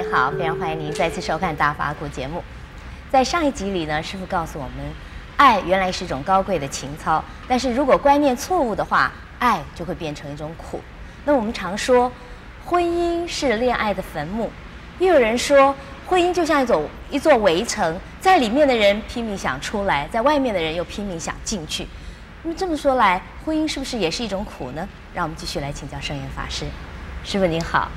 你好，非常欢迎您再次收看《大法古》节目。在上一集里呢，师傅告诉我们，爱原来是一种高贵的情操，但是如果观念错误的话，爱就会变成一种苦。那我们常说，婚姻是恋爱的坟墓，又有人说，婚姻就像一座一座围城，在里面的人拼命想出来，在外面的人又拼命想进去。那么这么说来，婚姻是不是也是一种苦呢？让我们继续来请教圣严法师。师傅您好，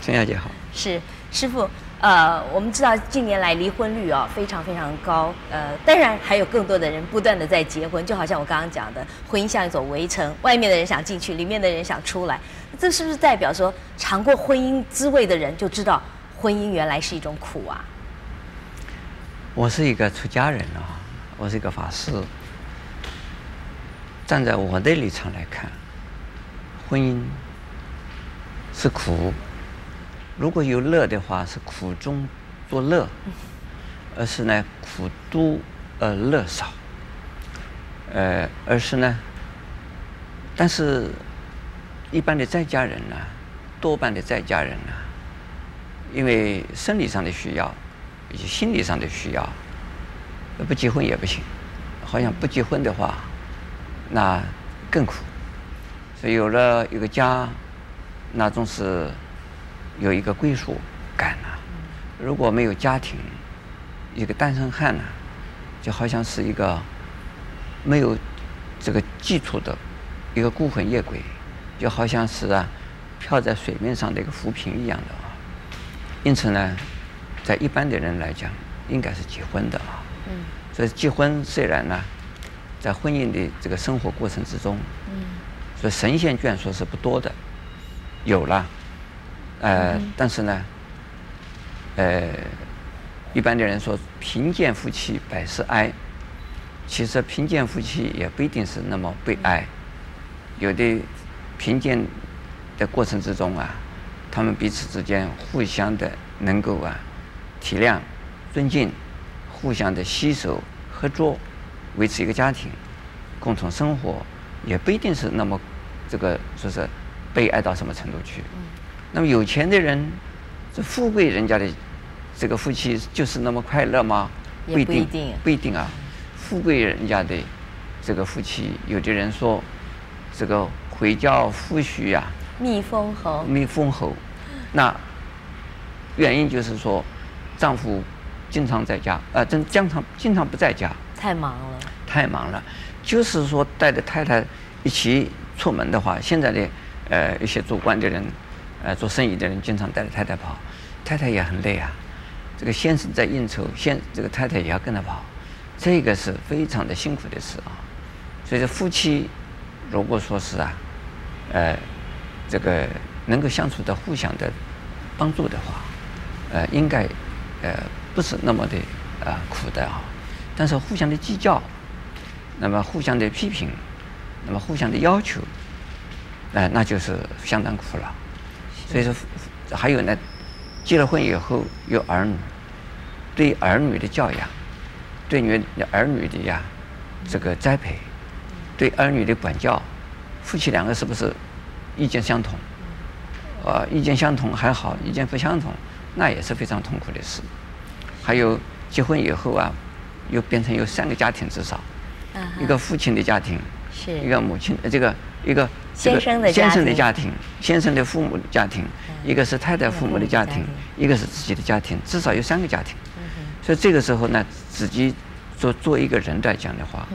陈小姐好。是师傅，呃，我们知道近年来离婚率啊、非常非常高，呃，当然还有更多的人不断的在结婚，就好像我刚刚讲的，婚姻像一座围城，外面的人想进去，里面的人想出来，这是不是代表说尝过婚姻滋味的人就知道婚姻原来是一种苦啊？我是一个出家人啊，我是一个法师，站在我的立场来看，婚姻是苦。如果有乐的话，是苦中作乐，而是呢苦多而乐少。呃，而是呢，但是一般的在家人呢，多半的在家人呢，因为生理上的需要以及心理上的需要，不结婚也不行。好像不结婚的话，那更苦。所以有了一个家，那总是。有一个归属感呐、啊，如果没有家庭，一个单身汉呢、啊，就好像是一个没有这个基础的一个孤魂野鬼，就好像是啊漂在水面上的一个浮萍一样的啊。因此呢，在一般的人来讲，应该是结婚的啊。嗯。所以结婚虽然呢，在婚姻的这个生活过程之中，嗯，所以神仙眷属是不多的，有了。呃，但是呢，呃，一般的人说贫贱夫妻百事哀，其实贫贱夫妻也不一定是那么悲哀，有的贫贱的过程之中啊，他们彼此之间互相的能够啊体谅、尊敬，互相的携手合作，维持一个家庭，共同生活，也不一定是那么这个说是悲哀到什么程度去。那么有钱的人，这富贵人家的这个夫妻就是那么快乐吗？不一定，不一定啊。富贵人家的这个夫妻，有的人说，这个回教夫婿呀，蜜蜂侯，蜜蜂侯。那原因就是说，丈夫经常在家，呃，真经常经常不在家，太忙了，太忙了。就是说带着太太一起出门的话，现在的呃一些做官的人。呃，做生意的人经常带着太太跑，太太也很累啊。这个先生在应酬，先这个太太也要跟着跑，这个是非常的辛苦的事啊。所以说，夫妻如果说是啊，呃，这个能够相处的互相的帮助的话，呃，应该呃不是那么的啊、呃、苦的啊。但是互相的计较，那么互相的批评，那么互相的要求，呃，那就是相当苦了。所以说，还有呢，结了婚以后有儿女，对儿女的教养，对女儿女的呀这个栽培，对儿女的管教，夫妻两个是不是意见相同？啊、呃，意见相同还好，意见不相同，那也是非常痛苦的事。还有结婚以后啊，又变成有三个家庭至少，一个父亲的家庭，是一个母亲这个一个。先生的先生的家庭，先生的父母的家庭，一个是太太父母的家庭，一个是自己的家庭，至少有三个家庭。所以这个时候呢，自己做做一个人来讲的话，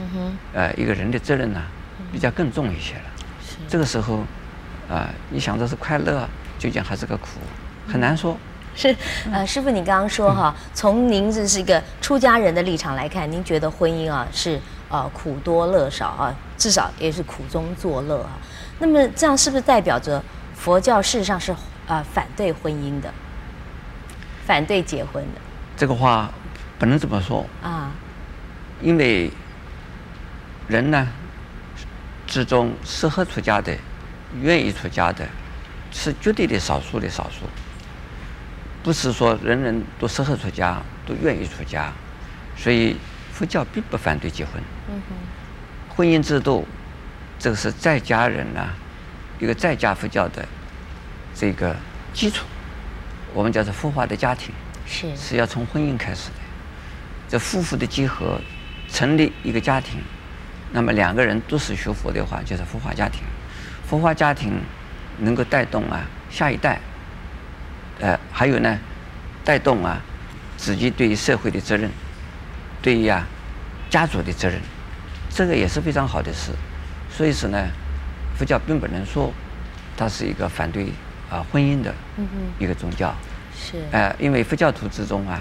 呃，一个人的责任呢，比较更重一些了。这个时候，啊，你想着是快乐，究竟还是个苦，很难说。是，呃，师傅，你刚刚说哈，从您这是一个出家人的立场来看，您觉得婚姻啊是呃苦多乐少啊，至少也是苦中作乐啊。那么这样是不是代表着佛教事实上是呃反对婚姻的，反对结婚的？这个话不能这么说啊，因为人呢之中适合出家的、愿意出家的，是绝对的少数的少数，不是说人人都适合出家、都愿意出家，所以佛教并不反对结婚。嗯哼，婚姻制度。这个是在家人呢、啊，一个在家佛教的这个基础。我们叫做佛化的家庭，是是要从婚姻开始的。这夫妇的结合，成立一个家庭，那么两个人都是学佛的话，就是佛化家庭。佛化家庭能够带动啊下一代，呃，还有呢，带动啊自己对于社会的责任，对于啊家族的责任，这个也是非常好的事。所以说呢，佛教并不能说它是一个反对啊婚姻的一个宗教。是。呃，因为佛教徒之中啊，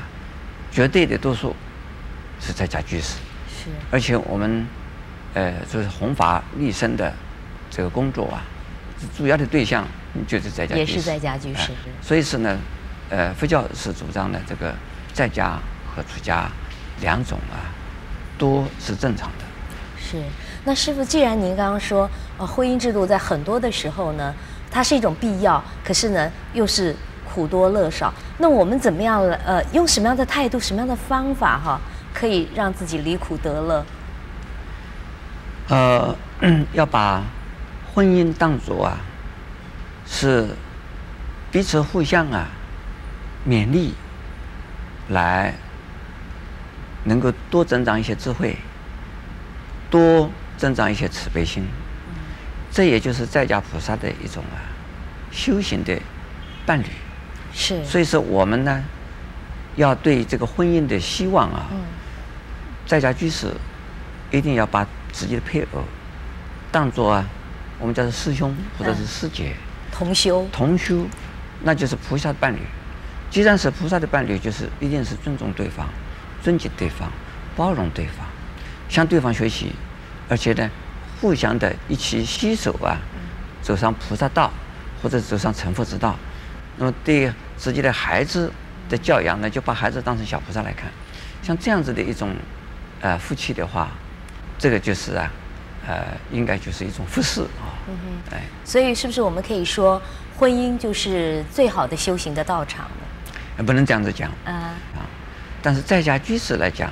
绝对的多数。是在家居士，是，而且我们，呃，就是弘法立身的这个工作啊，主要的对象就是在家居士，也是在家居士，呃。所以说呢，呃，佛教是主张的这个在家和出家两种啊，都是正常的。是，那师傅，既然您刚刚说，呃，婚姻制度在很多的时候呢，它是一种必要，可是呢，又是苦多乐少。那我们怎么样来？呃，用什么样的态度，什么样的方法？哈？可以让自己离苦得乐。呃，要把婚姻当作啊，是彼此互相啊勉励，来能够多增长一些智慧，多增长一些慈悲心。这也就是在家菩萨的一种啊修行的伴侣。是。所以说我们呢，要对这个婚姻的希望啊。嗯在家居士一定要把自己的配偶当做啊，我们叫做师兄或者是师姐，同修。同修，那就是菩萨的伴侣。既然是菩萨的伴侣，就是一定是尊重对方、尊敬对方、包容对方，向对方学习，而且呢，互相的一起携手啊，走上菩萨道，或者走上成佛之道。那么对自己的孩子的教养呢，就把孩子当成小菩萨来看，像这样子的一种。呃，夫妻的话，这个就是啊，呃，应该就是一种服侍啊。嗯哼。哎，所以是不是我们可以说，婚姻就是最好的修行的道场呢？不能这样子讲。啊。啊，但是在家居士来讲，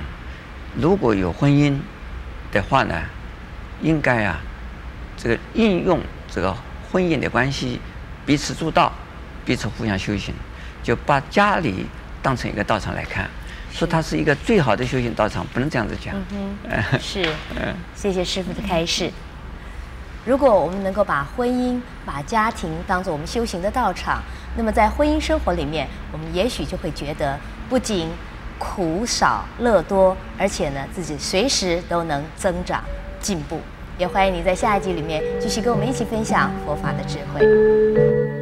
如果有婚姻的话呢，应该啊，这个应用这个婚姻的关系，彼此助道，彼此互相修行，就把家里当成一个道场来看。说它是一个最好的修行道场，不能这样子讲。嗯哼，是。嗯，谢谢师傅的开示。如果我们能够把婚姻、把家庭当做我们修行的道场，那么在婚姻生活里面，我们也许就会觉得不仅苦少乐多，而且呢，自己随时都能增长进步。也欢迎你在下一集里面继续跟我们一起分享佛法的智慧。